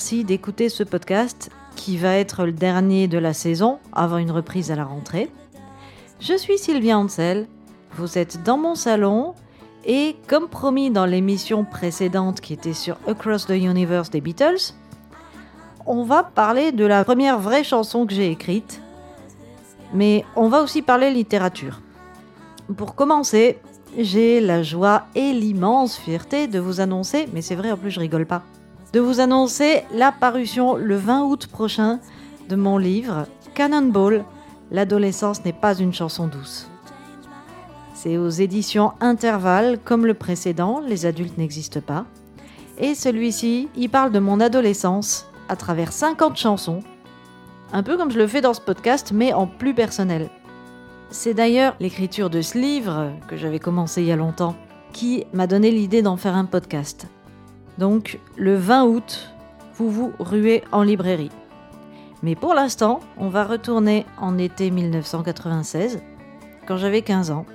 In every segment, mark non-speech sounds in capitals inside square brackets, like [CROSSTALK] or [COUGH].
Merci d'écouter ce podcast qui va être le dernier de la saison avant une reprise à la rentrée. Je suis Sylvia Ansel, vous êtes dans mon salon et comme promis dans l'émission précédente qui était sur Across the Universe des Beatles, on va parler de la première vraie chanson que j'ai écrite, mais on va aussi parler littérature. Pour commencer, j'ai la joie et l'immense fierté de vous annoncer, mais c'est vrai en plus je rigole pas, de vous annoncer la parution le 20 août prochain de mon livre Cannonball, L'adolescence n'est pas une chanson douce. C'est aux éditions Intervalle, comme le précédent, Les adultes n'existent pas. Et celui-ci, il parle de mon adolescence à travers 50 chansons, un peu comme je le fais dans ce podcast, mais en plus personnel. C'est d'ailleurs l'écriture de ce livre, que j'avais commencé il y a longtemps, qui m'a donné l'idée d'en faire un podcast. Donc, le 20 août, vous vous ruez en librairie. Mais pour l'instant, on va retourner en été 1996, quand j'avais 15 ans.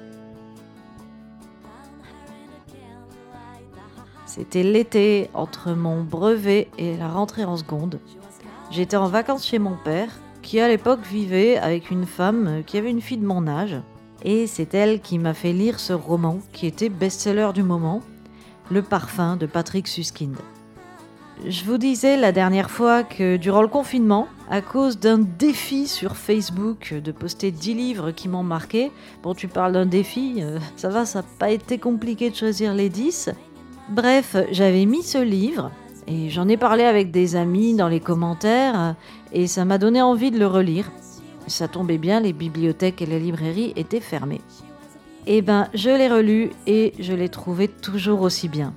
C'était l'été entre mon brevet et la rentrée en seconde. J'étais en vacances chez mon père, qui à l'époque vivait avec une femme qui avait une fille de mon âge. Et c'est elle qui m'a fait lire ce roman qui était best-seller du moment, Le parfum de Patrick Suskind. Je vous disais la dernière fois que durant le confinement, à cause d'un défi sur Facebook de poster 10 livres qui m'ont marqué, bon tu parles d'un défi, euh, ça va, ça n'a pas été compliqué de choisir les 10. Bref, j'avais mis ce livre et j'en ai parlé avec des amis dans les commentaires et ça m'a donné envie de le relire. Ça tombait bien, les bibliothèques et les librairies étaient fermées. Eh ben, je l'ai relu et je l'ai trouvé toujours aussi bien.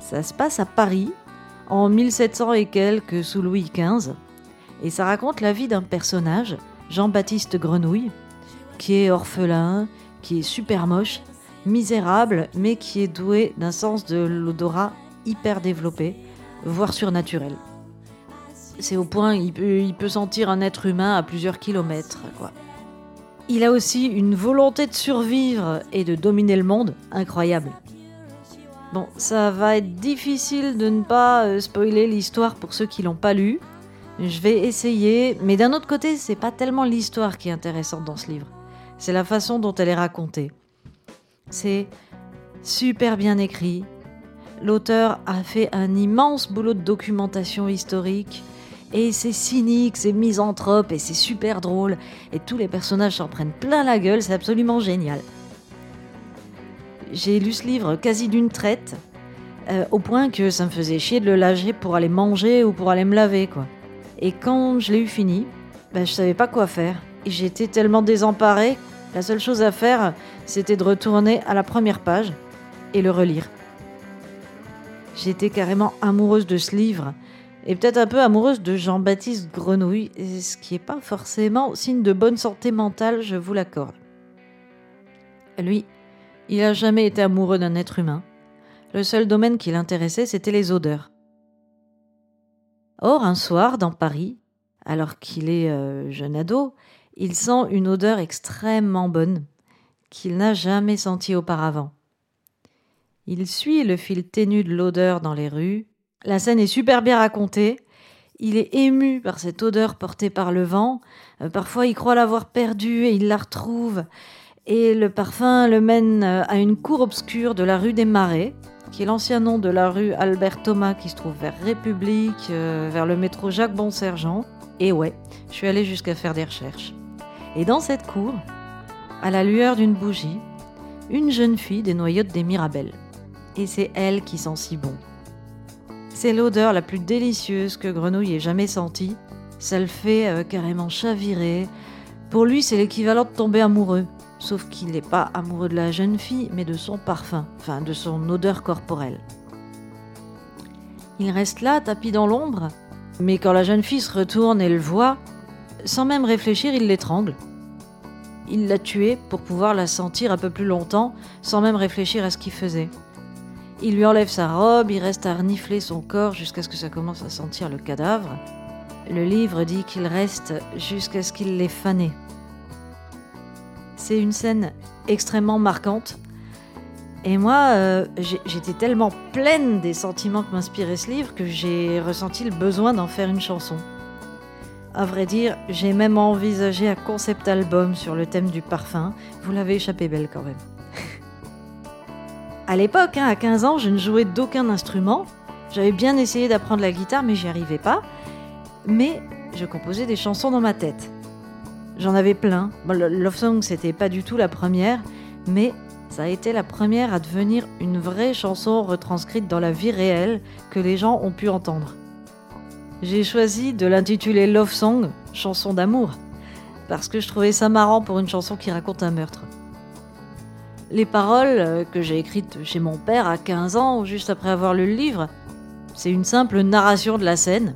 Ça se passe à Paris, en 1700 et quelques sous Louis XV, et ça raconte la vie d'un personnage, Jean-Baptiste Grenouille, qui est orphelin, qui est super moche, misérable, mais qui est doué d'un sens de l'odorat hyper développé, voire surnaturel. C'est au point il peut, peut sentir un être humain à plusieurs kilomètres. Quoi. Il a aussi une volonté de survivre et de dominer le monde incroyable. Bon, ça va être difficile de ne pas euh, spoiler l'histoire pour ceux qui l'ont pas lu. Je vais essayer, mais d'un autre côté, c'est pas tellement l'histoire qui est intéressante dans ce livre. C'est la façon dont elle est racontée. C'est super bien écrit. L'auteur a fait un immense boulot de documentation historique. Et c'est cynique, c'est misanthrope et c'est super drôle. Et tous les personnages s'en prennent plein la gueule, c'est absolument génial. J'ai lu ce livre quasi d'une traite, euh, au point que ça me faisait chier de le lâcher pour aller manger ou pour aller me laver, quoi. Et quand je l'ai eu fini, ben, je savais pas quoi faire. J'étais tellement désemparée la seule chose à faire, c'était de retourner à la première page et le relire. J'étais carrément amoureuse de ce livre et peut-être un peu amoureuse de Jean-Baptiste Grenouille, ce qui n'est pas forcément signe de bonne santé mentale, je vous l'accorde. Lui, il n'a jamais été amoureux d'un être humain. Le seul domaine qui l'intéressait, c'était les odeurs. Or, un soir, dans Paris, alors qu'il est euh, jeune ado, il sent une odeur extrêmement bonne qu'il n'a jamais sentie auparavant. Il suit le fil ténu de l'odeur dans les rues. La scène est super bien racontée. Il est ému par cette odeur portée par le vent. Euh, parfois, il croit l'avoir perdue et il la retrouve. Et le parfum le mène euh, à une cour obscure de la rue des Marais, qui est l'ancien nom de la rue Albert Thomas qui se trouve vers République, euh, vers le métro Jacques Bonsergent. Et ouais, je suis allée jusqu'à faire des recherches. Et dans cette cour, à la lueur d'une bougie, une jeune fille des noyotes des Mirabelles. Et c'est elle qui sent si bon. C'est l'odeur la plus délicieuse que Grenouille ait jamais sentie. Ça le fait euh, carrément chavirer. Pour lui, c'est l'équivalent de tomber amoureux. Sauf qu'il n'est pas amoureux de la jeune fille, mais de son parfum, enfin de son odeur corporelle. Il reste là, tapis dans l'ombre, mais quand la jeune fille se retourne et le voit, sans même réfléchir, il l'étrangle. Il l'a tuée pour pouvoir la sentir un peu plus longtemps, sans même réfléchir à ce qu'il faisait. Il lui enlève sa robe, il reste à renifler son corps jusqu'à ce que ça commence à sentir le cadavre. Le livre dit qu'il reste jusqu'à ce qu'il l'ait fané. C'est une scène extrêmement marquante. Et moi, euh, j'étais tellement pleine des sentiments que m'inspirait ce livre que j'ai ressenti le besoin d'en faire une chanson. À vrai dire, j'ai même envisagé un concept album sur le thème du parfum. Vous l'avez échappé belle quand même. À l'époque, hein, à 15 ans, je ne jouais d'aucun instrument. J'avais bien essayé d'apprendre la guitare, mais j'y arrivais pas. Mais je composais des chansons dans ma tête. J'en avais plein. Love Song, c'était pas du tout la première, mais ça a été la première à devenir une vraie chanson retranscrite dans la vie réelle que les gens ont pu entendre. J'ai choisi de l'intituler Love Song, chanson d'amour, parce que je trouvais ça marrant pour une chanson qui raconte un meurtre. Les paroles euh, que j'ai écrites chez mon père à 15 ans, juste après avoir lu le livre, c'est une simple narration de la scène,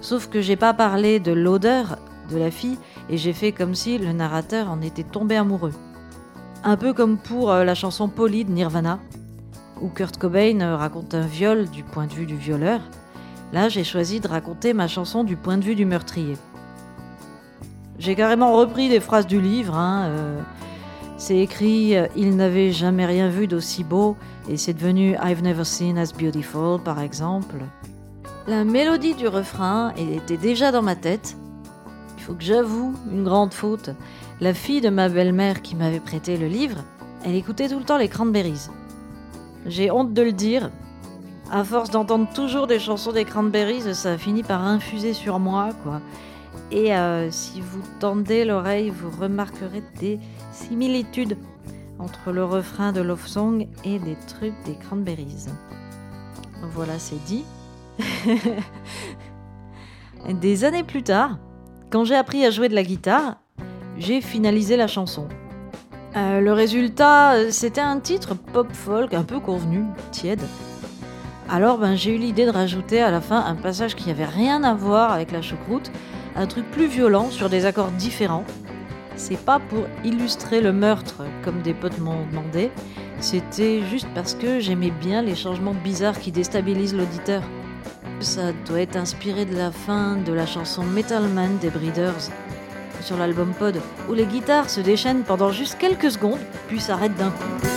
sauf que j'ai pas parlé de l'odeur de la fille et j'ai fait comme si le narrateur en était tombé amoureux. Un peu comme pour euh, la chanson Polly de Nirvana, où Kurt Cobain euh, raconte un viol du point de vue du violeur. Là, j'ai choisi de raconter ma chanson du point de vue du meurtrier. J'ai carrément repris des phrases du livre. Hein, c'est écrit Il n'avait jamais rien vu d'aussi beau et c'est devenu I've never seen as beautiful par exemple. La mélodie du refrain était déjà dans ma tête. Il faut que j'avoue une grande faute. La fille de ma belle-mère qui m'avait prêté le livre, elle écoutait tout le temps les Cranberries. J'ai honte de le dire. À force d'entendre toujours des chansons des Cranberries, ça a fini par infuser sur moi, quoi. Et euh, si vous tendez l'oreille, vous remarquerez des similitudes entre le refrain de Love Song et des trucs des Cranberries. Voilà, c'est dit. [LAUGHS] des années plus tard, quand j'ai appris à jouer de la guitare, j'ai finalisé la chanson. Euh, le résultat, c'était un titre pop-folk un peu convenu, tiède. Alors ben, j'ai eu l'idée de rajouter à la fin un passage qui n'avait rien à voir avec la choucroute, un truc plus violent sur des accords différents. C'est pas pour illustrer le meurtre comme des potes m'ont demandé, c'était juste parce que j'aimais bien les changements bizarres qui déstabilisent l'auditeur. Ça doit être inspiré de la fin de la chanson Metal Man des Breeders sur l'album Pod, où les guitares se déchaînent pendant juste quelques secondes, puis s'arrêtent d'un coup.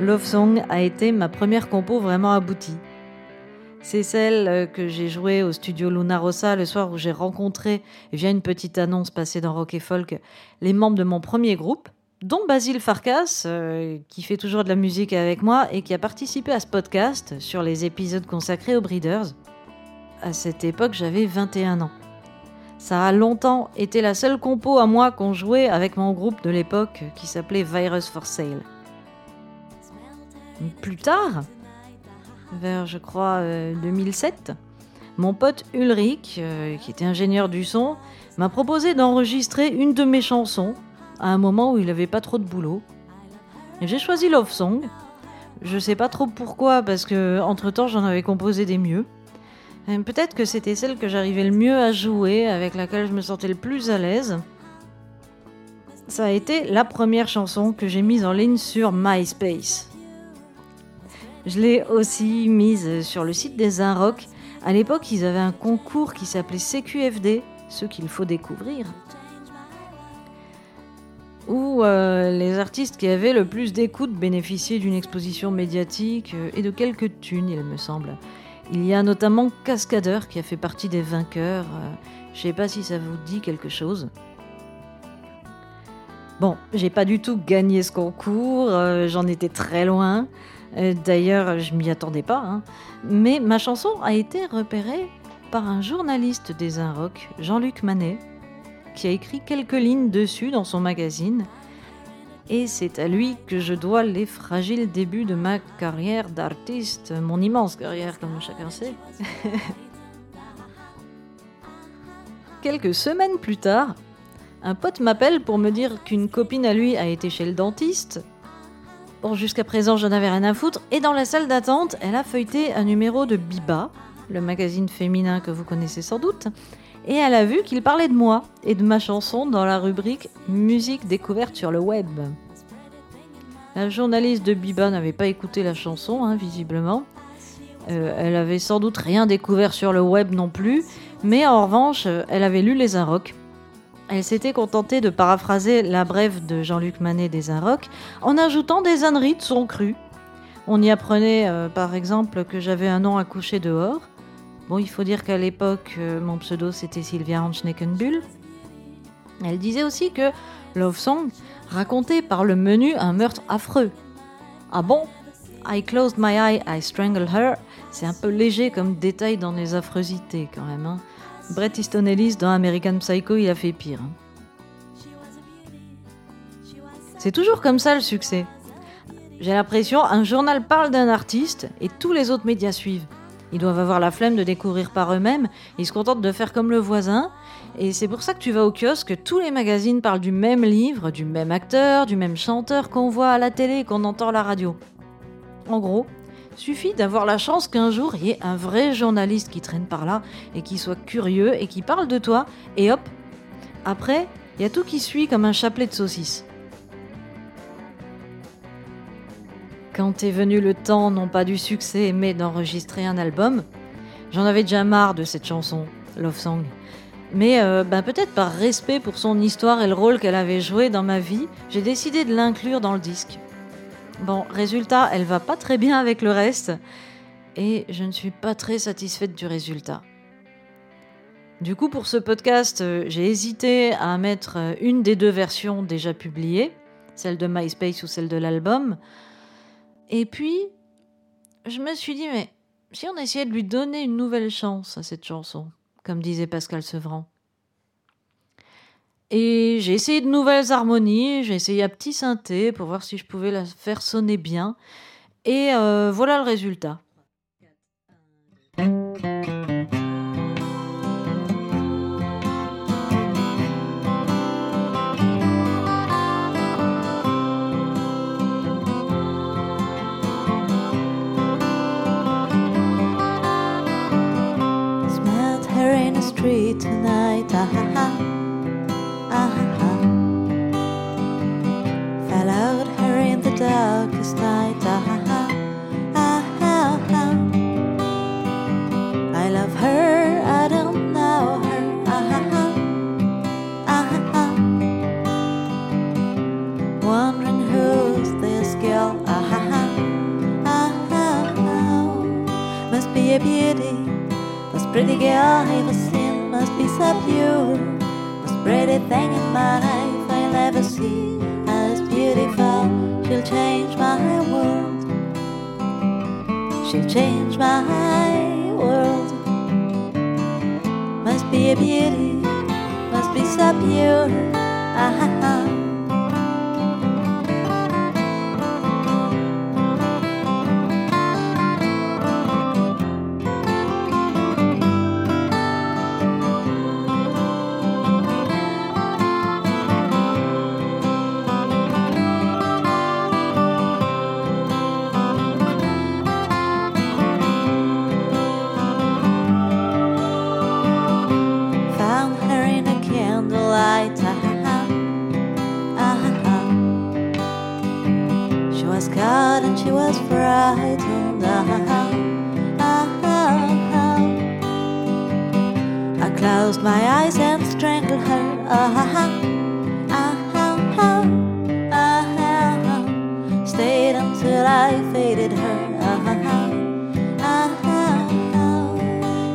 Love Song a été ma première compo vraiment aboutie. C'est celle euh, que j'ai jouée au studio Luna Rossa le soir où j'ai rencontré, via une petite annonce passée dans Rock et Folk, les membres de mon premier groupe, dont Basile Farkas, euh, qui fait toujours de la musique avec moi et qui a participé à ce podcast sur les épisodes consacrés aux Breeders. À cette époque, j'avais 21 ans. Ça a longtemps été la seule compo à moi qu'on jouait avec mon groupe de l'époque qui s'appelait Virus for Sale. Plus tard, vers je crois 2007, euh, mon pote Ulrich, euh, qui était ingénieur du son, m'a proposé d'enregistrer une de mes chansons à un moment où il n'avait pas trop de boulot. J'ai choisi Love Song. Je sais pas trop pourquoi, parce que entre temps j'en avais composé des mieux. Peut-être que c'était celle que j'arrivais le mieux à jouer, avec laquelle je me sentais le plus à l'aise. Ça a été la première chanson que j'ai mise en ligne sur MySpace. Je l'ai aussi mise sur le site des Inrock. À l'époque, ils avaient un concours qui s'appelait CQFD, ce qu'il faut découvrir où euh, les artistes qui avaient le plus d'écoute bénéficiaient d'une exposition médiatique euh, et de quelques thunes, il me semble. Il y a notamment Cascadeur qui a fait partie des vainqueurs. Euh, je sais pas si ça vous dit quelque chose. Bon, j'ai pas du tout gagné ce concours, j'en étais très loin. D'ailleurs, je m'y attendais pas. Hein. Mais ma chanson a été repérée par un journaliste des Inrock, Jean-Luc Manet, qui a écrit quelques lignes dessus dans son magazine. Et c'est à lui que je dois les fragiles débuts de ma carrière d'artiste, mon immense carrière comme chacun sait. [LAUGHS] Quelques semaines plus tard, un pote m'appelle pour me dire qu'une copine à lui a été chez le dentiste. Bon, jusqu'à présent, je n'avais rien à foutre. Et dans la salle d'attente, elle a feuilleté un numéro de Biba, le magazine féminin que vous connaissez sans doute, et elle a vu qu'il parlait de moi et de ma chanson dans la rubrique Musique découverte sur le web. La journaliste de Biba n'avait pas écouté la chanson, hein, visiblement. Euh, elle avait sans doute rien découvert sur le web non plus, mais en revanche, elle avait lu les Inrocks. Elle s'était contentée de paraphraser la brève de Jean-Luc Manet des Inrocks en ajoutant des âneries de son cru. On y apprenait euh, par exemple que j'avais un nom à coucher dehors. Bon, il faut dire qu'à l'époque, euh, mon pseudo c'était Sylvia Hanschneckenbull. Elle disait aussi que Love Song racontait par le menu un meurtre affreux. Ah bon? I closed my eye, I strangled her. C'est un peu léger comme détail dans les affreusités quand même. Hein. Bret Easton Ellis dans American Psycho, il a fait pire. C'est toujours comme ça le succès. J'ai l'impression, un journal parle d'un artiste et tous les autres médias suivent. Ils doivent avoir la flemme de découvrir par eux-mêmes, ils se contentent de faire comme le voisin, et c'est pour ça que tu vas au kiosque, tous les magazines parlent du même livre, du même acteur, du même chanteur qu'on voit à la télé et qu'on entend à la radio. En gros, suffit d'avoir la chance qu'un jour il y ait un vrai journaliste qui traîne par là et qui soit curieux et qui parle de toi, et hop, après, il y a tout qui suit comme un chapelet de saucisses. Quand est venu le temps, non pas du succès, mais d'enregistrer un album, j'en avais déjà marre de cette chanson, Love Song. Mais euh, ben, peut-être par respect pour son histoire et le rôle qu'elle avait joué dans ma vie, j'ai décidé de l'inclure dans le disque. Bon, résultat, elle va pas très bien avec le reste, et je ne suis pas très satisfaite du résultat. Du coup, pour ce podcast, euh, j'ai hésité à mettre euh, une des deux versions déjà publiées, celle de MySpace ou celle de l'album, et puis, je me suis dit, mais si on essayait de lui donner une nouvelle chance à cette chanson, comme disait Pascal Sevran. Et j'ai essayé de nouvelles harmonies, j'ai essayé un petit synthé pour voir si je pouvais la faire sonner bien. Et euh, voilà le résultat. Be a beauty. This pretty girl I ever seen must be so pure. Most pretty thing in my life I'll ever see as beautiful. She'll change my world. She'll change my world. Must be a beauty, must be so pure. Ah, ah, ah. Closed my eyes and strangled her. Ah ha ha, ah ha ha, ah ha ha. Stayed until I faded her. Ah ha ha, ah ha ha.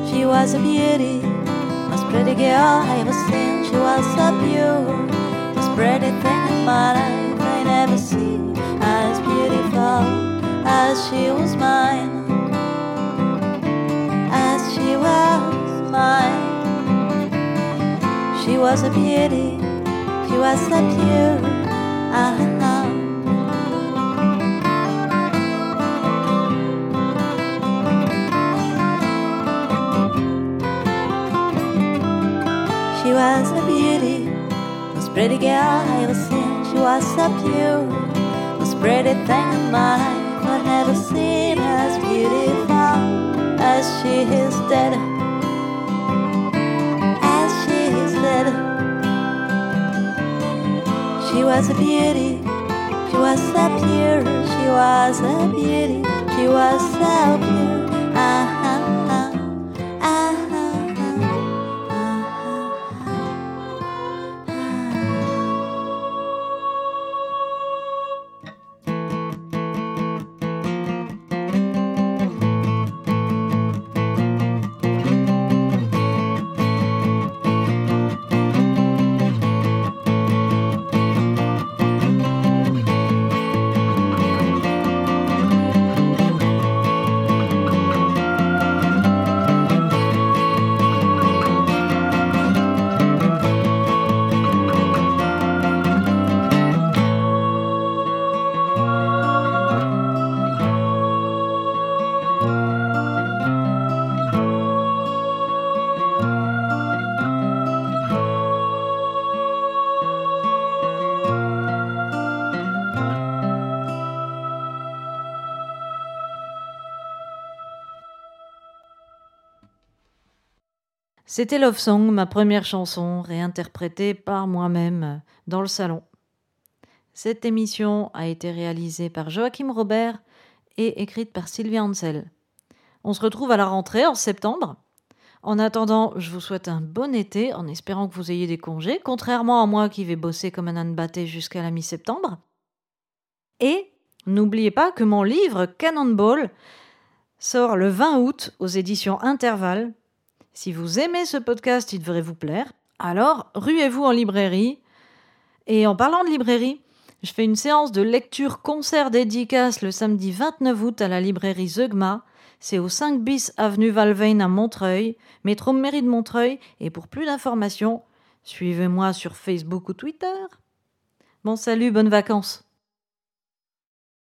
She was a beauty, most pretty girl I ever seen. She was so pure, most pretty thing in my life I never seen. As beautiful as she was mine, was a beauty, she was so pure. Ah. She was a beauty, most pretty girl I ever seen. She was so pure, most pretty thing in my I've never seen as beautiful as she is dead. Was a beauty, she was so pure, she was a beauty, she was so pure. C'était Love Song, ma première chanson, réinterprétée par moi-même dans le salon. Cette émission a été réalisée par Joachim Robert et écrite par Sylvia Ansel. On se retrouve à la rentrée en septembre. En attendant, je vous souhaite un bon été en espérant que vous ayez des congés, contrairement à moi qui vais bosser comme un âne batté jusqu'à la mi-septembre. Et n'oubliez pas que mon livre Cannonball sort le 20 août aux éditions Intervalle. Si vous aimez ce podcast, il devrait vous plaire. Alors, ruez-vous en librairie. Et en parlant de librairie, je fais une séance de lecture concert dédicace le samedi 29 août à la librairie Zeugma. C'est au 5 bis avenue Valvein à Montreuil, métro mairie de Montreuil. Et pour plus d'informations, suivez-moi sur Facebook ou Twitter. Bon salut, bonnes vacances.